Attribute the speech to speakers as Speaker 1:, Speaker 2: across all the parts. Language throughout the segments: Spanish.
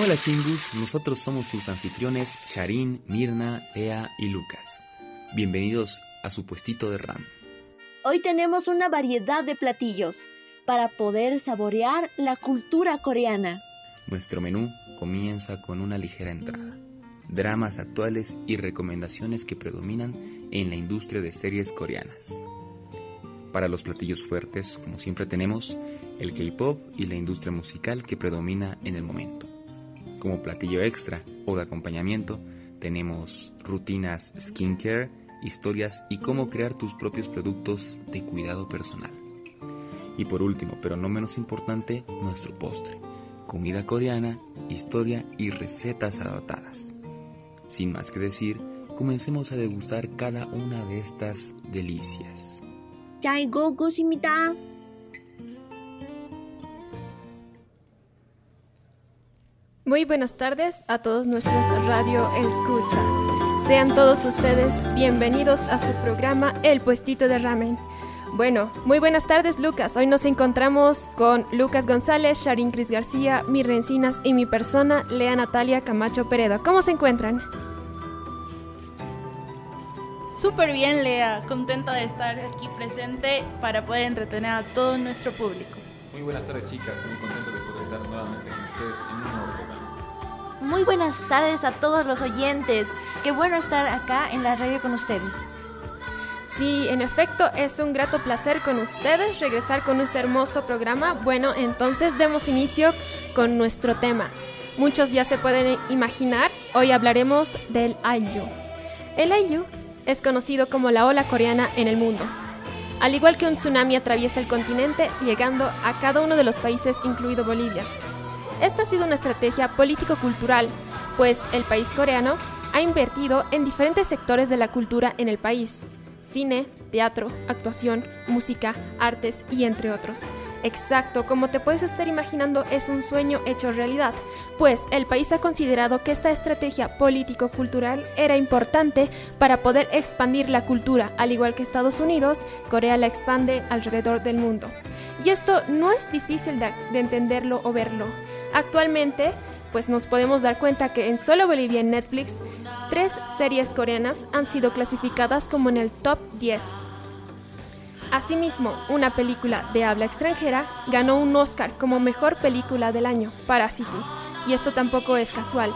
Speaker 1: Hola chingus, nosotros somos tus anfitriones Sharin, Mirna, Lea y Lucas. Bienvenidos a su puestito de ramen.
Speaker 2: Hoy tenemos una variedad de platillos para poder saborear la cultura coreana.
Speaker 1: Nuestro menú comienza con una ligera entrada, dramas actuales y recomendaciones que predominan en la industria de series coreanas. Para los platillos fuertes, como siempre tenemos el K-pop y la industria musical que predomina en el momento. Como platillo extra o de acompañamiento, tenemos rutinas skincare, historias y cómo crear tus propios productos de cuidado personal. Y por último, pero no menos importante, nuestro postre, comida coreana, historia y recetas adaptadas. Sin más que decir, comencemos a degustar cada una de estas delicias.
Speaker 3: Muy buenas tardes a todos nuestros radio escuchas. Sean todos ustedes bienvenidos a su programa El Puestito de Ramen. Bueno, muy buenas tardes Lucas. Hoy nos encontramos con Lucas González, Sharin Cris García, Mir Encinas y mi persona, Lea Natalia Camacho Peredo. ¿Cómo se encuentran?
Speaker 4: Súper bien, Lea. Contenta de estar aquí presente para poder entretener a todo nuestro público.
Speaker 5: Muy buenas tardes, chicas. Muy contento de poder estar nuevamente con ustedes
Speaker 2: Muy buenas tardes a todos los oyentes. Qué bueno estar acá en la radio con ustedes.
Speaker 3: Sí, en efecto, es un grato placer con ustedes regresar con este hermoso programa. Bueno, entonces demos inicio con nuestro tema. Muchos ya se pueden imaginar, hoy hablaremos del Ayu. El Ayu es conocido como la ola coreana en el mundo. Al igual que un tsunami atraviesa el continente, llegando a cada uno de los países, incluido Bolivia. Esta ha sido una estrategia político-cultural, pues el país coreano ha invertido en diferentes sectores de la cultura en el país. Cine, teatro, actuación, música, artes y entre otros. Exacto, como te puedes estar imaginando, es un sueño hecho realidad, pues el país ha considerado que esta estrategia político-cultural era importante para poder expandir la cultura, al igual que Estados Unidos, Corea la expande alrededor del mundo. Y esto no es difícil de, de entenderlo o verlo. Actualmente, pues nos podemos dar cuenta que en solo Bolivia en Netflix, tres series coreanas han sido clasificadas como en el top 10. Asimismo, una película de habla extranjera ganó un Oscar como mejor película del año, Parasite, y esto tampoco es casual.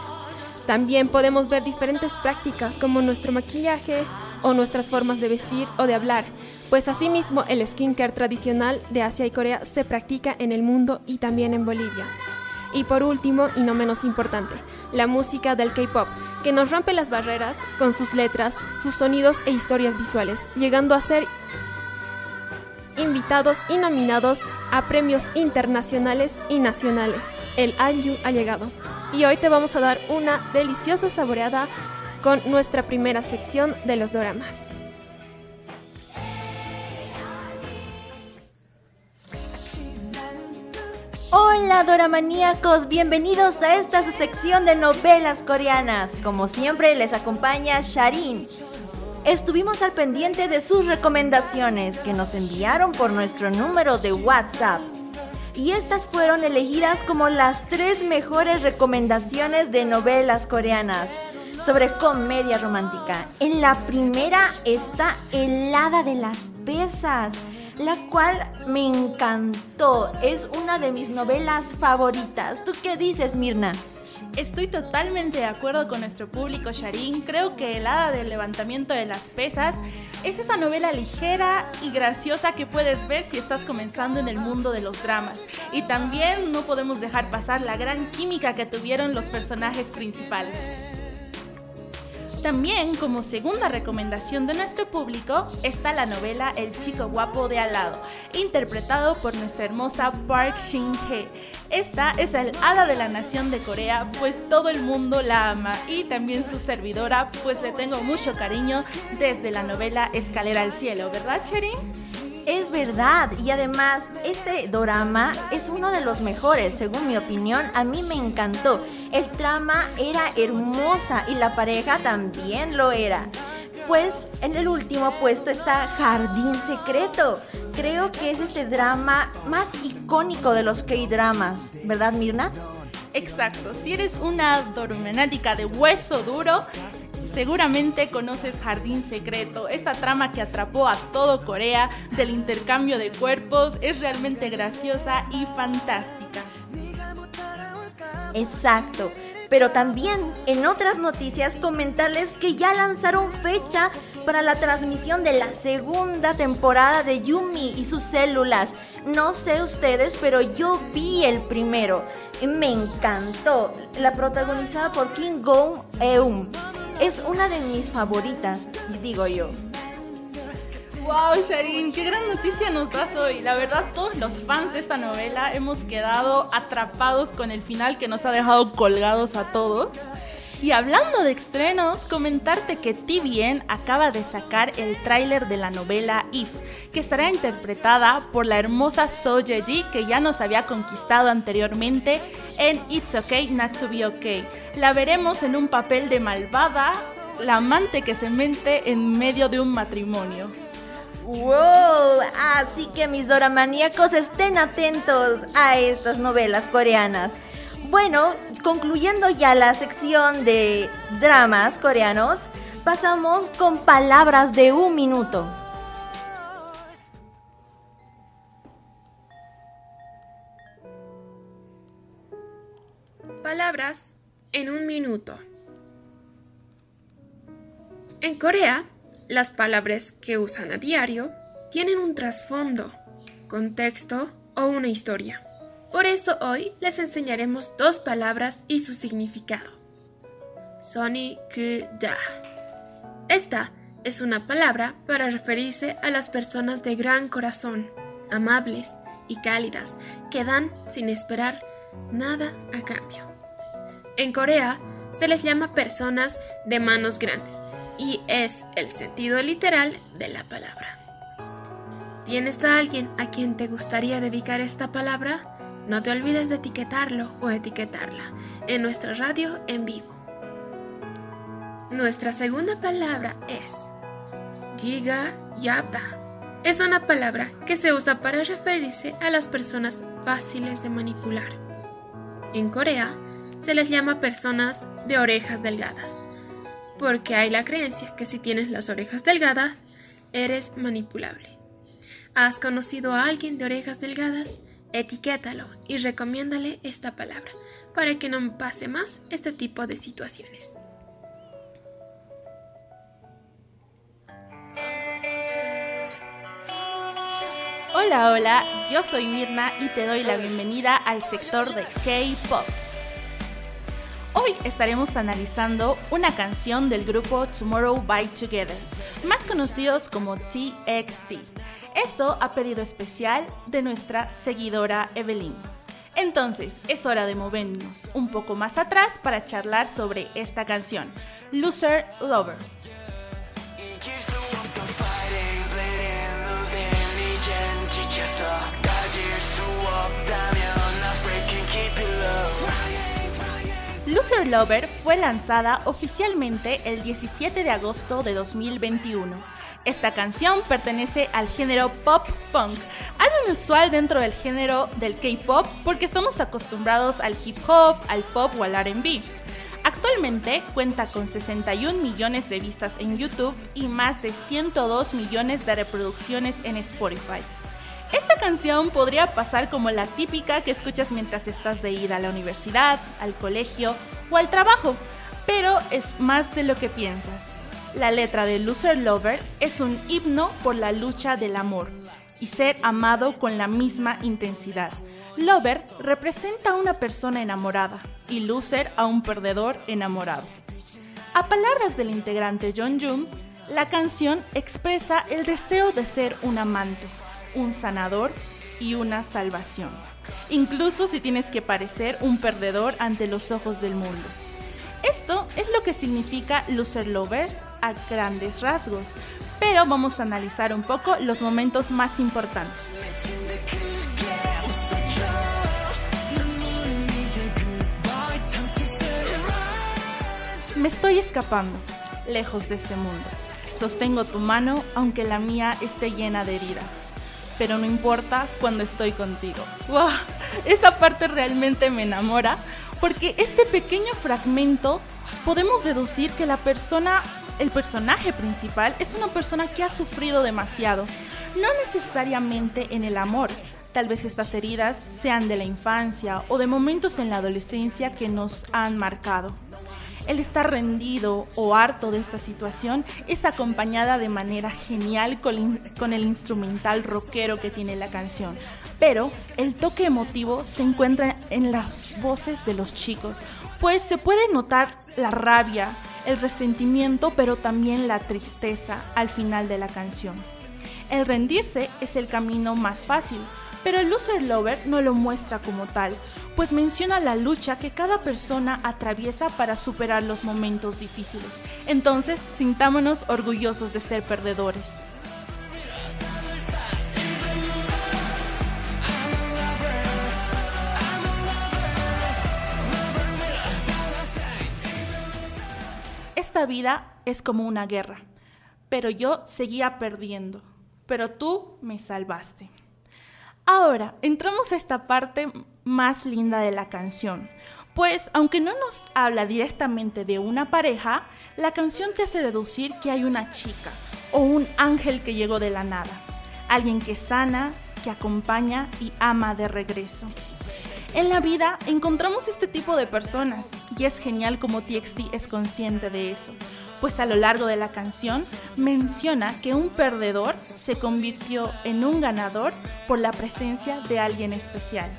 Speaker 3: También podemos ver diferentes prácticas como nuestro maquillaje o nuestras formas de vestir o de hablar, pues asimismo el skincare tradicional de Asia y Corea se practica en el mundo y también en Bolivia. Y por último, y no menos importante, la música del K-Pop, que nos rompe las barreras con sus letras, sus sonidos e historias visuales, llegando a ser invitados y nominados a premios internacionales y nacionales. El Anju ha llegado. Y hoy te vamos a dar una deliciosa saboreada con nuestra primera sección de los doramas.
Speaker 2: Hola doramaníacos, bienvenidos a esta su sección de novelas coreanas. Como siempre les acompaña Sharin. Estuvimos al pendiente de sus recomendaciones que nos enviaron por nuestro número de WhatsApp. Y estas fueron elegidas como las tres mejores recomendaciones de novelas coreanas sobre comedia romántica. En la primera está Helada de las Pesas la cual me encantó. Es una de mis novelas favoritas. ¿Tú qué dices, Mirna?
Speaker 4: Estoy totalmente de acuerdo con nuestro público, Sharin. Creo que El Hada del Levantamiento de las Pesas es esa novela ligera y graciosa que puedes ver si estás comenzando en el mundo de los dramas. Y también no podemos dejar pasar la gran química que tuvieron los personajes principales. También como segunda recomendación de nuestro público está la novela El chico guapo de al lado, interpretado por nuestra hermosa Park Shin-hye. Esta es el hada de la nación de Corea, pues todo el mundo la ama y también su servidora, pues le tengo mucho cariño desde la novela Escalera al cielo, ¿verdad, Sherin?
Speaker 2: Es verdad, y además este drama es uno de los mejores, según mi opinión, a mí me encantó. El trama era hermosa y la pareja también lo era. Pues en el último puesto está Jardín Secreto. Creo que es este drama más icónico de los K-dramas, ¿verdad Mirna?
Speaker 4: Exacto, si eres una dorminatica de hueso duro, seguramente conoces Jardín Secreto, esta trama que atrapó a todo Corea del intercambio de cuerpos, es realmente graciosa y fantástica.
Speaker 2: Exacto. Pero también en otras noticias comentarles que ya lanzaron fecha para la transmisión de la segunda temporada de Yumi y sus células. No sé ustedes, pero yo vi el primero. Me encantó. La protagonizada por Kim Gong Eun. Es una de mis favoritas, digo yo.
Speaker 4: Wow, Sharin, qué gran noticia nos das hoy. La verdad, todos los fans de esta novela hemos quedado atrapados con el final que nos ha dejado colgados a todos. Y hablando de estrenos, comentarte que TVN acaba de sacar el tráiler de la novela If, que estará interpretada por la hermosa So Ye-ji, que ya nos había conquistado anteriormente en It's Okay Not to Be Okay. La veremos en un papel de malvada, la amante que se mente en medio de un matrimonio.
Speaker 2: ¡Wow! Así que mis doramaníacos estén atentos a estas novelas coreanas. Bueno, concluyendo ya la sección de dramas coreanos, pasamos con palabras de un minuto.
Speaker 3: Palabras en un minuto. En Corea, las palabras que usan a diario tienen un trasfondo, contexto o una historia. Por eso hoy les enseñaremos dos palabras y su significado. Soni que da. Esta es una palabra para referirse a las personas de gran corazón, amables y cálidas, que dan sin esperar nada a cambio. En Corea se les llama personas de manos grandes y es el sentido literal de la palabra. ¿Tienes a alguien a quien te gustaría dedicar esta palabra? No te olvides de etiquetarlo o etiquetarla en nuestra radio en vivo. Nuestra segunda palabra es Giga Yapta. Es una palabra que se usa para referirse a las personas fáciles de manipular. En Corea se les llama personas de orejas delgadas porque hay la creencia que si tienes las orejas delgadas, eres manipulable. ¿Has conocido a alguien de orejas delgadas? Etiquétalo y recomiéndale esta palabra para que no pase más este tipo de situaciones.
Speaker 4: Hola, hola, yo soy Mirna y te doy la bienvenida al sector de K-Pop. Hoy estaremos analizando una canción del grupo Tomorrow by Together, más conocidos como TXT. Esto a pedido especial de nuestra seguidora Evelyn. Entonces, es hora de movernos un poco más atrás para charlar sobre esta canción, Loser Lover. Loser Lover fue lanzada oficialmente el 17 de agosto de 2021. Esta canción pertenece al género pop punk, algo inusual dentro del género del K-pop porque estamos acostumbrados al hip hop, al pop o al RB. Actualmente cuenta con 61 millones de vistas en YouTube y más de 102 millones de reproducciones en Spotify. Canción podría pasar como la típica que escuchas mientras estás de ir a la universidad, al colegio o al trabajo, pero es más de lo que piensas. La letra de Loser Lover es un himno por la lucha del amor y ser amado con la misma intensidad. Lover representa a una persona enamorada y Loser a un perdedor enamorado. A palabras del integrante John Jung, la canción expresa el deseo de ser un amante un sanador y una salvación, incluso si tienes que parecer un perdedor ante los ojos del mundo. Esto es lo que significa loser lovers a grandes rasgos, pero vamos a analizar un poco los momentos más importantes. Me estoy escapando, lejos de este mundo. Sostengo tu mano aunque la mía esté llena de heridas pero no importa cuando estoy contigo. ¡Wow! Esta parte realmente me enamora porque este pequeño fragmento podemos deducir que la persona, el personaje principal, es una persona que ha sufrido demasiado, no necesariamente en el amor. Tal vez estas heridas sean de la infancia o de momentos en la adolescencia que nos han marcado. El estar rendido o harto de esta situación es acompañada de manera genial con, el instrumental rockero que tiene la canción. Pero el toque emotivo se encuentra en las voces de los chicos, pues se puede notar la rabia, el resentimiento, pero también la tristeza al final de la canción. El rendirse es el camino más fácil, pero el Loser Lover no lo muestra como tal, pues menciona la lucha que cada persona atraviesa para superar los momentos difíciles. Entonces, sintámonos orgullosos de ser perdedores. Esta vida es como una guerra, pero yo seguía perdiendo, pero tú me salvaste. Ahora, entramos a esta parte más linda de la canción. Pues aunque no nos habla directamente de una pareja, la canción te hace deducir que hay una chica o un ángel que llegó de la nada. Alguien que sana, que acompaña y ama de regreso. En la vida encontramos este tipo de personas y es genial como TXT es consciente de eso, pues a lo largo de la canción menciona que un perdedor se convirtió en un ganador por la presencia de alguien especial.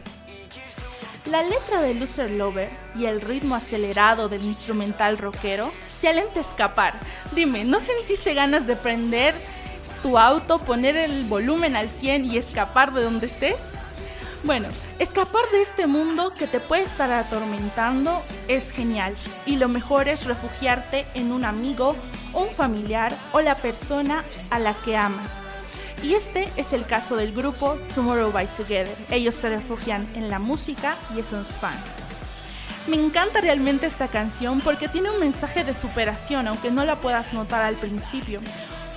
Speaker 4: La letra de Loser Lover y el ritmo acelerado del instrumental rockero te alenta a escapar. Dime, ¿no sentiste ganas de prender tu auto, poner el volumen al 100 y escapar de donde estés? Bueno, escapar de este mundo que te puede estar atormentando es genial y lo mejor es refugiarte en un amigo, un familiar o la persona a la que amas. Y este es el caso del grupo Tomorrow by Together. Ellos se refugian en la música y en sus fans. Me encanta realmente esta canción porque tiene un mensaje de superación, aunque no la puedas notar al principio.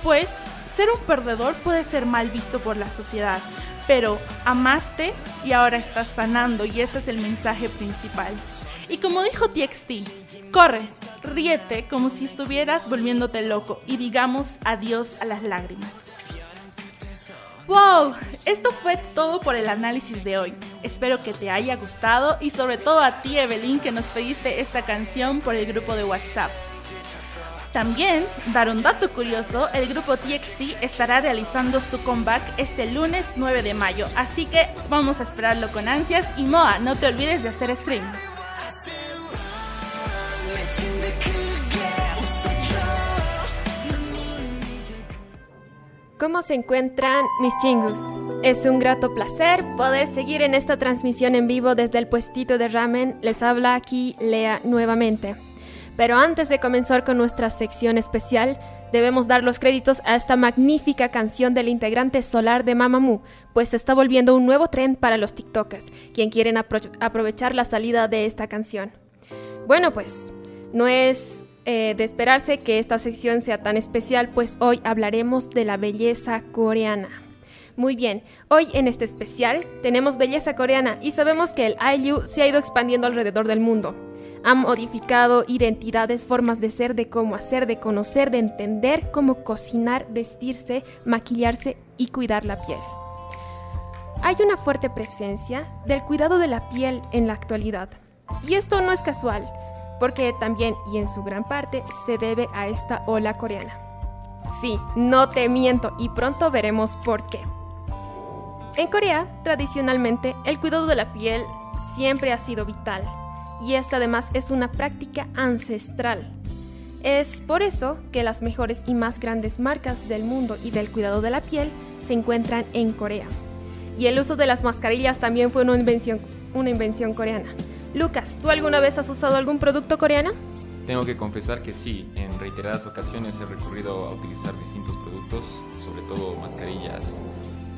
Speaker 4: Pues ser un perdedor puede ser mal visto por la sociedad, pero amaste y ahora estás sanando y ese es el mensaje principal. Y como dijo TXT, corre, ríete como si estuvieras volviéndote loco y digamos adiós a las lágrimas. ¡Wow! Esto fue todo por el análisis de hoy. Espero que te haya gustado y sobre todo a ti Evelyn que nos pediste esta canción por el grupo de WhatsApp. También, dar un dato curioso, el grupo TXT estará realizando su comeback este lunes 9 de mayo, así que vamos a esperarlo con ansias y Moa, no te olvides de hacer stream.
Speaker 3: ¿Cómo se encuentran mis chingus? Es un grato placer poder seguir en esta transmisión en vivo desde el puestito de ramen. Les habla aquí Lea nuevamente. Pero antes de comenzar con nuestra sección especial, debemos dar los créditos a esta magnífica canción del integrante solar de Mamamoo, pues se está volviendo un nuevo trend para los TikTokers, quien quieren aprovechar la salida de esta canción. Bueno, pues no es eh, de esperarse que esta sección sea tan especial, pues hoy hablaremos de la belleza coreana. Muy bien, hoy en este especial tenemos belleza coreana y sabemos que el IU se ha ido expandiendo alrededor del mundo han modificado identidades, formas de ser, de cómo hacer, de conocer, de entender, cómo cocinar, vestirse, maquillarse y cuidar la piel. Hay una fuerte presencia del cuidado de la piel en la actualidad. Y esto no es casual, porque también y en su gran parte se debe a esta ola coreana. Sí, no te miento y pronto veremos por qué. En Corea, tradicionalmente, el cuidado de la piel siempre ha sido vital y esta además es una práctica ancestral. Es por eso que las mejores y más grandes marcas del mundo y del cuidado de la piel se encuentran en Corea. Y el uso de las mascarillas también fue una invención, una invención coreana. Lucas, ¿tú alguna vez has usado algún producto coreano?
Speaker 5: Tengo que confesar que sí, en reiteradas ocasiones he recurrido a utilizar distintos productos, sobre todo mascarillas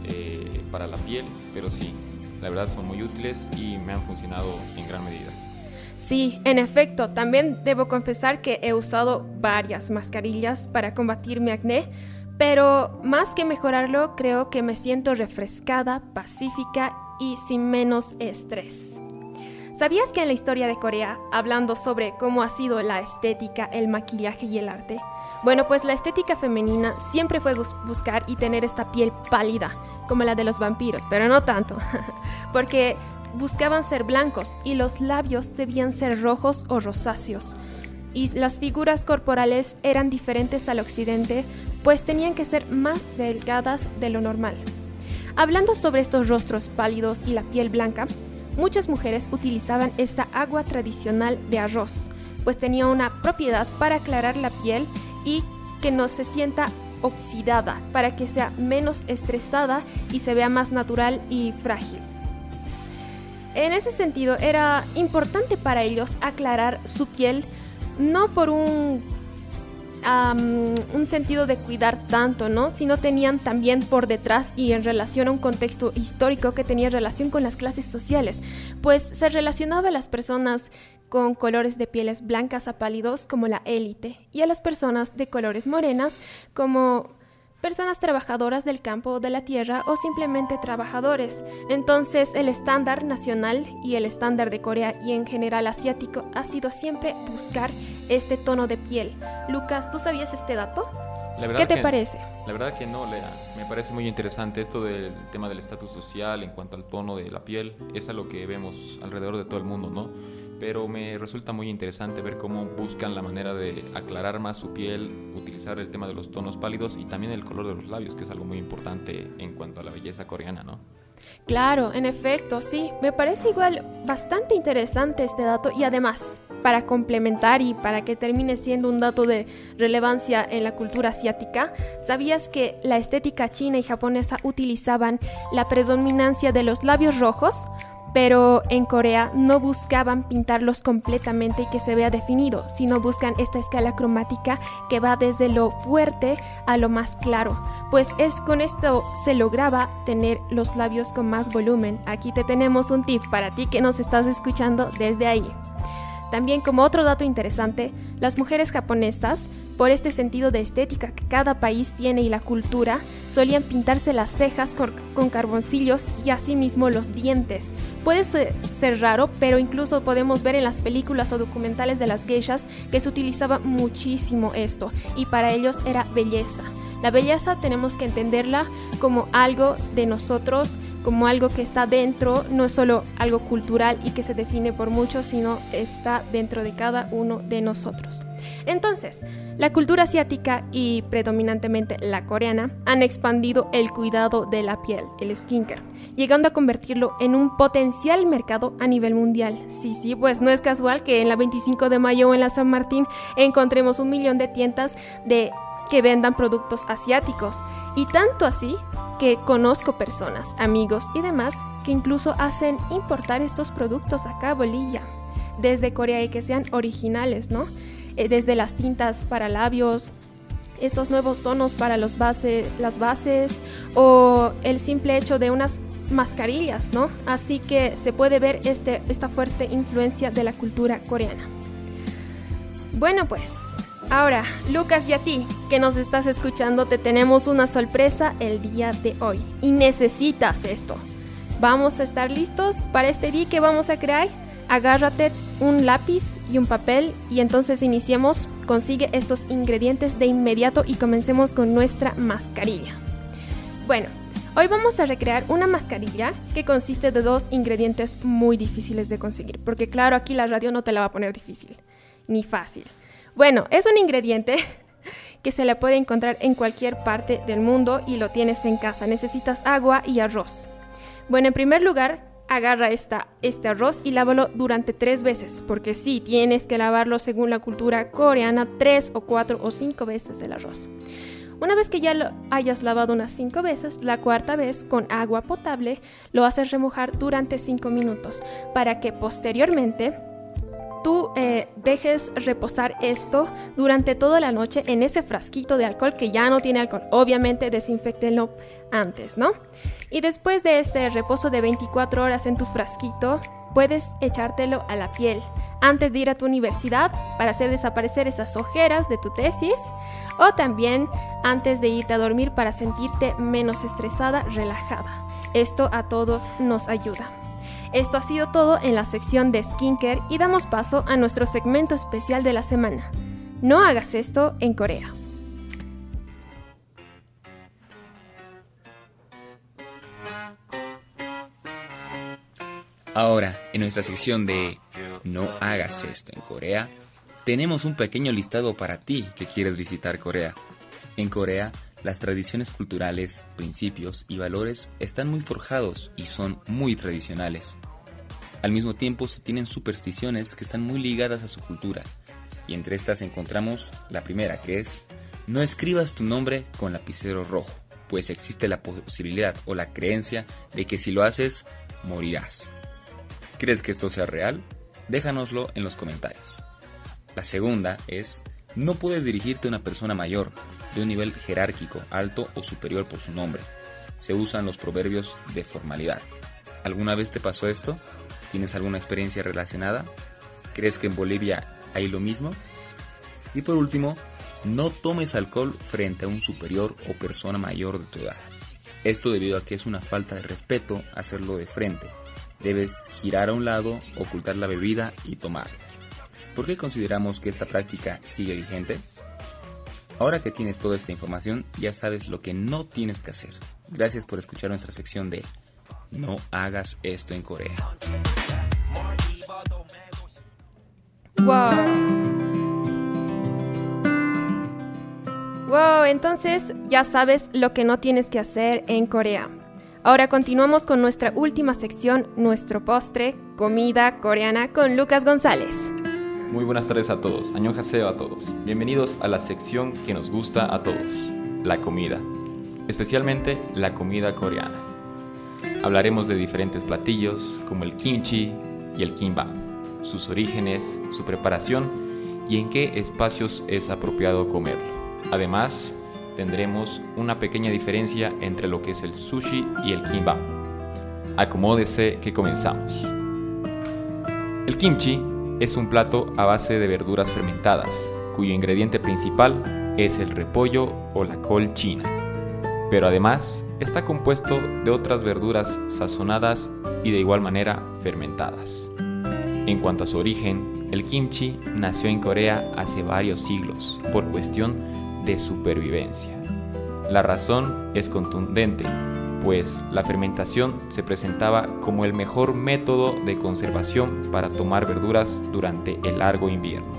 Speaker 5: eh, para la piel, pero sí, la verdad son muy útiles y me han funcionado en gran medida.
Speaker 3: Sí, en efecto, también debo confesar que he usado varias mascarillas para combatir mi acné, pero más que mejorarlo, creo que me siento refrescada, pacífica y sin menos estrés. ¿Sabías que en la historia de Corea, hablando sobre cómo ha sido la estética, el maquillaje y el arte? Bueno, pues la estética femenina siempre fue buscar y tener esta piel pálida, como la de los vampiros, pero no tanto, porque buscaban ser blancos y los labios debían ser rojos o rosáceos. Y las figuras corporales eran diferentes al occidente, pues tenían que ser más delgadas de lo normal. Hablando sobre estos rostros pálidos y la piel blanca, muchas mujeres utilizaban esta agua tradicional de arroz, pues tenía una propiedad para aclarar la piel y que no se sienta oxidada, para que sea menos estresada y se vea más natural y frágil. En ese sentido, era importante para ellos aclarar su piel no por un un sentido de cuidar tanto, ¿no? Sino tenían también por detrás y en relación a un contexto histórico que tenía relación con las clases sociales, pues se relacionaba a las personas con colores de pieles blancas a pálidos como la élite y a las personas de colores morenas como personas trabajadoras del campo de la tierra o simplemente trabajadores. Entonces el estándar nacional y el estándar de Corea y en general asiático ha sido siempre buscar este tono de piel. Lucas, ¿tú sabías este dato? ¿Qué te parece?
Speaker 5: La verdad que no, Lea. Me parece muy interesante esto del tema del estatus social en cuanto al tono de la piel. Es algo que vemos alrededor de todo el mundo, ¿no? Pero me resulta muy interesante ver cómo buscan la manera de aclarar más su piel, utilizar el tema de los tonos pálidos y también el color de los labios, que es algo muy importante en cuanto a la belleza coreana, ¿no?
Speaker 3: Claro, en efecto, sí. Me parece igual bastante interesante este dato y además, para complementar y para que termine siendo un dato de relevancia en la cultura asiática, ¿sabías que la estética china y japonesa utilizaban la predominancia de los labios rojos? Pero en Corea no buscaban pintarlos completamente y que se vea definido, sino buscan esta escala cromática que va desde lo fuerte a lo más claro, pues es con esto se lograba tener los labios con más volumen. Aquí te tenemos un tip para ti que nos estás escuchando desde ahí. También como otro dato interesante, las mujeres japonesas, por este sentido de estética que cada país tiene y la cultura, solían pintarse las cejas con, carboncillos y asimismo los dientes. Puede ser, ser, raro, pero incluso podemos ver en las películas o documentales de las geishas que se utilizaba muchísimo esto y para ellos era belleza. La belleza tenemos que entenderla como algo de nosotros, como algo que está dentro, no es solo algo cultural y que se define por muchos, sino está dentro de cada uno de nosotros. Entonces, la cultura asiática y predominantemente la coreana han expandido el cuidado de la piel, el skincare, llegando a convertirlo en un potencial mercado a nivel mundial. Sí, sí, pues no es casual que en la 25 de mayo en la San Martín encontremos un millón de tiendas de que vendan productos asiáticos. Y tanto así que conozco personas, amigos y demás que incluso hacen importar estos productos acá a Bolivia, desde Corea y que sean originales, ¿no? Eh, desde las tintas para labios, estos nuevos tonos para los las bases o el simple hecho de unas mascarillas, ¿no? Así que se puede ver este, esta fuerte influencia de la cultura coreana. Bueno, pues Ahora, Lucas y a ti que nos estás escuchando, te tenemos una sorpresa el día de hoy y necesitas esto. Vamos a estar listos para este día que vamos a crear. Agárrate un lápiz y un papel y entonces iniciemos. Consigue estos ingredientes de inmediato y comencemos con nuestra mascarilla. Bueno, hoy vamos a recrear una mascarilla que consiste de dos ingredientes muy difíciles de conseguir, porque claro, aquí la radio no te la va a poner difícil, ni fácil. Bueno, es un ingrediente que se le puede encontrar en cualquier parte del mundo y lo tienes en casa. Necesitas agua y arroz. Bueno, en primer lugar, agarra esta, este arroz y lávalo durante tres veces, porque sí, tienes que lavarlo según la cultura coreana tres o cuatro o cinco veces el arroz. Una vez que ya lo hayas lavado unas cinco veces, la cuarta vez con agua potable lo haces remojar durante cinco minutos para que posteriormente tú eh, dejes reposar esto durante toda la noche en ese frasquito de alcohol que ya no tiene alcohol. Obviamente desinfectenlo antes, ¿no? Y después de este reposo de 24 horas en tu frasquito, puedes echártelo a la piel antes de ir a tu universidad para hacer desaparecer esas ojeras de tu tesis o también antes de irte a dormir para sentirte menos estresada, relajada. Esto a todos nos ayuda. Esto ha sido todo en la sección de skincare y damos paso a nuestro segmento especial de la semana. No hagas esto en Corea.
Speaker 1: Ahora, en nuestra sección de No hagas esto en Corea, tenemos un pequeño listado para ti que quieres visitar Corea. En Corea, las tradiciones culturales, principios y valores están muy forjados y son muy tradicionales. Al mismo tiempo se tienen supersticiones que están muy ligadas a su cultura, y entre estas encontramos la primera que es, no escribas tu nombre con lapicero rojo, pues existe la posibilidad o la creencia de que si lo haces, morirás. ¿Crees que esto sea real? Déjanoslo en los comentarios. La segunda es, no puedes dirigirte a una persona mayor, de un nivel jerárquico, alto o superior por su nombre. Se usan los proverbios de formalidad. ¿Alguna vez te pasó esto? ¿Tienes alguna experiencia relacionada? ¿Crees que en Bolivia hay lo mismo? Y por último, no tomes alcohol frente a un superior o persona mayor de tu edad. Esto debido a que es una falta de respeto hacerlo de frente, Debes girar a un lado, ocultar la bebida y tomar. ¿Por qué consideramos que esta práctica sigue vigente? Ahora que tienes toda esta información, ya sabes lo que no tienes que hacer. Gracias por escuchar nuestra sección de No hagas esto en Corea.
Speaker 3: Wow. Wow, entonces ya sabes lo que no tienes que hacer en Corea. Ahora continuamos con nuestra última sección, nuestro postre, comida coreana con Lucas González.
Speaker 5: Muy buenas tardes a todos, añojaseo a todos. Bienvenidos a la sección que nos gusta a todos, la comida, especialmente la comida coreana. Hablaremos de diferentes platillos como el kimchi y el kimbap, sus orígenes, su preparación y en qué espacios es apropiado comerlo. Además, tendremos una pequeña diferencia entre lo que es el sushi y el kimbap. Acomódese que comenzamos. El kimchi es un plato a base de verduras fermentadas, cuyo ingrediente principal es el repollo o la col china. Pero además está compuesto de otras verduras sazonadas y de igual manera fermentadas. En cuanto a su origen, el kimchi nació en Corea hace varios siglos por cuestión de supervivencia. La razón es contundente, pues la fermentación se presentaba como el mejor método de conservación para tomar verduras durante el largo invierno,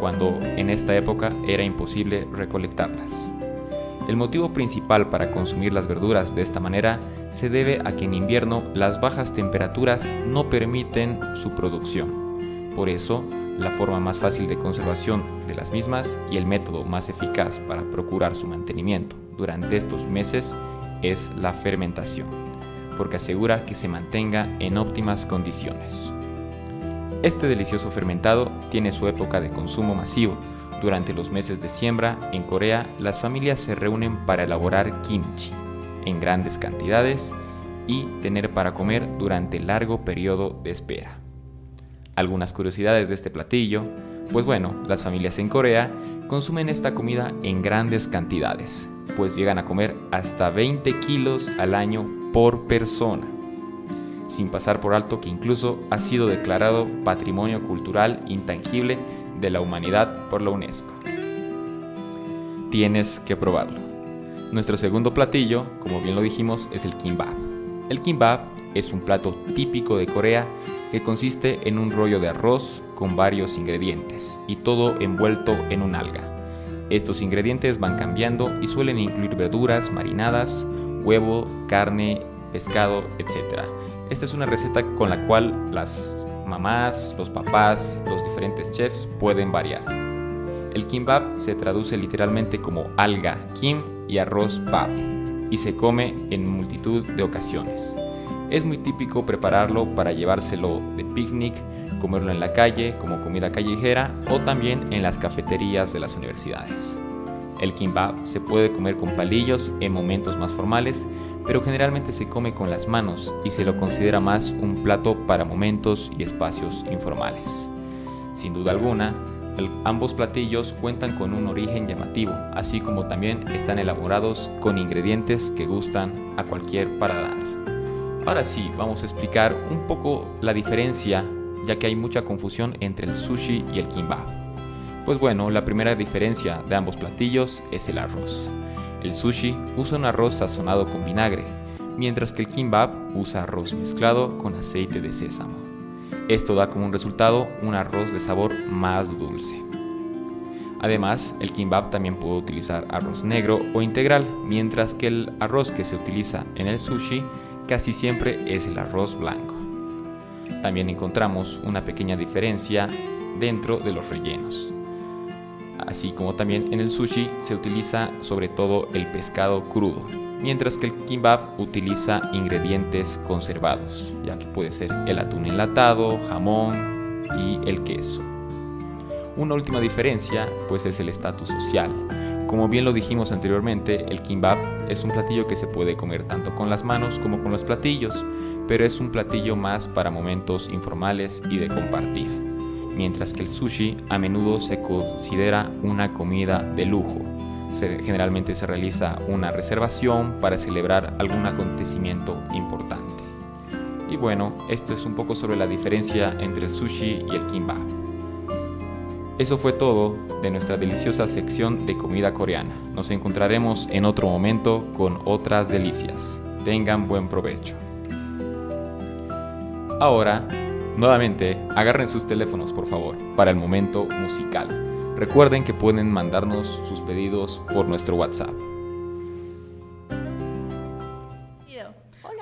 Speaker 5: cuando en esta época era imposible recolectarlas. El motivo principal para consumir las verduras de esta manera se debe a que en invierno las bajas temperaturas no permiten su producción. Por eso, la forma más fácil de conservación de las mismas y el método más eficaz para procurar su mantenimiento durante estos meses es la fermentación, porque asegura que se mantenga en óptimas condiciones. Este delicioso fermentado tiene su época de consumo masivo. Durante los meses de siembra, en Corea, las familias se reúnen para elaborar kimchi en grandes cantidades y tener para comer durante largo periodo de espera algunas curiosidades de este platillo, pues bueno, las familias en Corea consumen esta comida en grandes cantidades, pues llegan a comer hasta 20 kilos al año por persona, sin pasar por alto que incluso ha sido declarado Patrimonio Cultural Intangible de la Humanidad por la UNESCO. Tienes que probarlo. Nuestro segundo platillo, como bien lo dijimos, es el kimbap. El kimbap es un plato típico de Corea que consiste en un rollo de arroz con varios ingredientes y todo envuelto en un alga. Estos ingredientes van cambiando y suelen incluir verduras marinadas, huevo, carne, pescado, etc. Esta es una receta con la cual las mamás, los papás, los diferentes chefs pueden variar. El kimbap se traduce literalmente como alga, kim y arroz pap y se come en multitud de ocasiones. Es muy típico prepararlo para llevárselo de picnic, comerlo en la calle como comida callejera o también en las cafeterías de las universidades. El kimbap se puede comer con palillos en momentos más formales, pero generalmente se come con las manos y se lo considera más un plato para momentos y espacios informales. Sin duda alguna, ambos platillos cuentan con un origen llamativo, así como también están elaborados con ingredientes que gustan a cualquier paladar. Ahora sí, vamos a explicar un poco la diferencia, ya que hay mucha confusión entre el sushi y el kimbap. Pues bueno, la primera diferencia de ambos platillos es el arroz. El sushi usa un arroz sazonado con vinagre, mientras que el kimbap usa arroz mezclado con aceite de sésamo. Esto da como un resultado un arroz de sabor más dulce. Además, el kimbap también puede utilizar arroz negro o integral, mientras que el arroz que se utiliza en el sushi casi siempre es el arroz blanco. También encontramos una pequeña diferencia dentro de los rellenos. Así como también en el sushi se utiliza sobre todo el pescado crudo, mientras que el kimbap utiliza ingredientes conservados, ya que puede ser el atún enlatado, jamón y el queso. Una última diferencia pues es el estatus social. Como bien lo dijimos anteriormente, el kimbap es un platillo que se puede comer tanto con las manos como con los platillos, pero es un platillo más para momentos informales y de compartir, mientras que el sushi a menudo se considera una comida de lujo. generalmente se realiza una reservación para celebrar algún acontecimiento importante. Y bueno, esto es un poco sobre la diferencia entre el sushi y el kimbap. Eso fue todo de nuestra deliciosa sección de comida coreana. Nos encontraremos en otro momento con otras delicias. Tengan buen provecho. Ahora, nuevamente, agarren sus teléfonos por favor para el momento musical. Recuerden que pueden mandarnos sus pedidos por nuestro WhatsApp.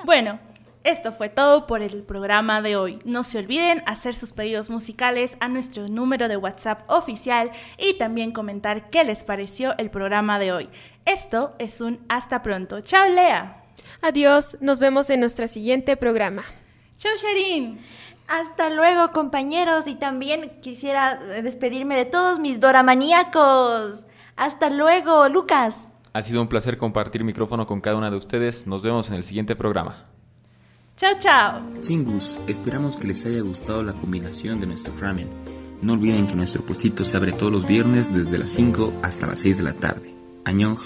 Speaker 4: Bueno, esto fue todo por el programa de hoy. No se olviden hacer sus pedidos musicales a nuestro número de WhatsApp oficial y también comentar qué les pareció el programa de hoy. Esto es un hasta pronto. Chao, Lea.
Speaker 3: Adiós, nos vemos en nuestro siguiente programa.
Speaker 4: Chao, Sharin.
Speaker 2: Hasta luego, compañeros, y también quisiera despedirme de todos mis doramaníacos. Hasta luego, Lucas.
Speaker 5: Ha sido un placer compartir micrófono con cada una de ustedes. Nos vemos en el siguiente programa.
Speaker 4: Chao, chao.
Speaker 1: Singus, esperamos que les haya gustado la combinación de nuestro ramen. No olviden que nuestro puestito se abre todos los viernes desde las 5 hasta las 6 de la tarde. Añoj.